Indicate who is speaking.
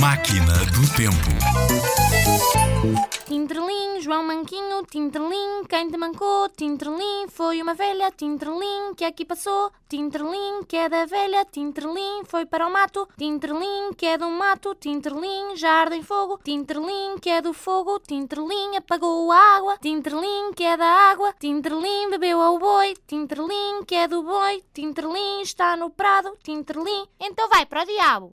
Speaker 1: Máquina do Tempo.
Speaker 2: Tinterlim, João Manquinho, Tinterlim, quem te mancou? Tinterlim, foi uma velha, Tinterlim, que aqui passou. Tinterlim, que é da velha, Tinterlim, foi para o mato. Tinterlim, que é do mato, Tinterlim, já arde em fogo. Tinterlim, que é do fogo, Tinterlim, apagou a água. Tinterlim, que é da água, Tinterlim, bebeu ao boi. Tinterlim, que é do boi, Tinterlim, está no prado. Tinterlim, então vai para o diabo.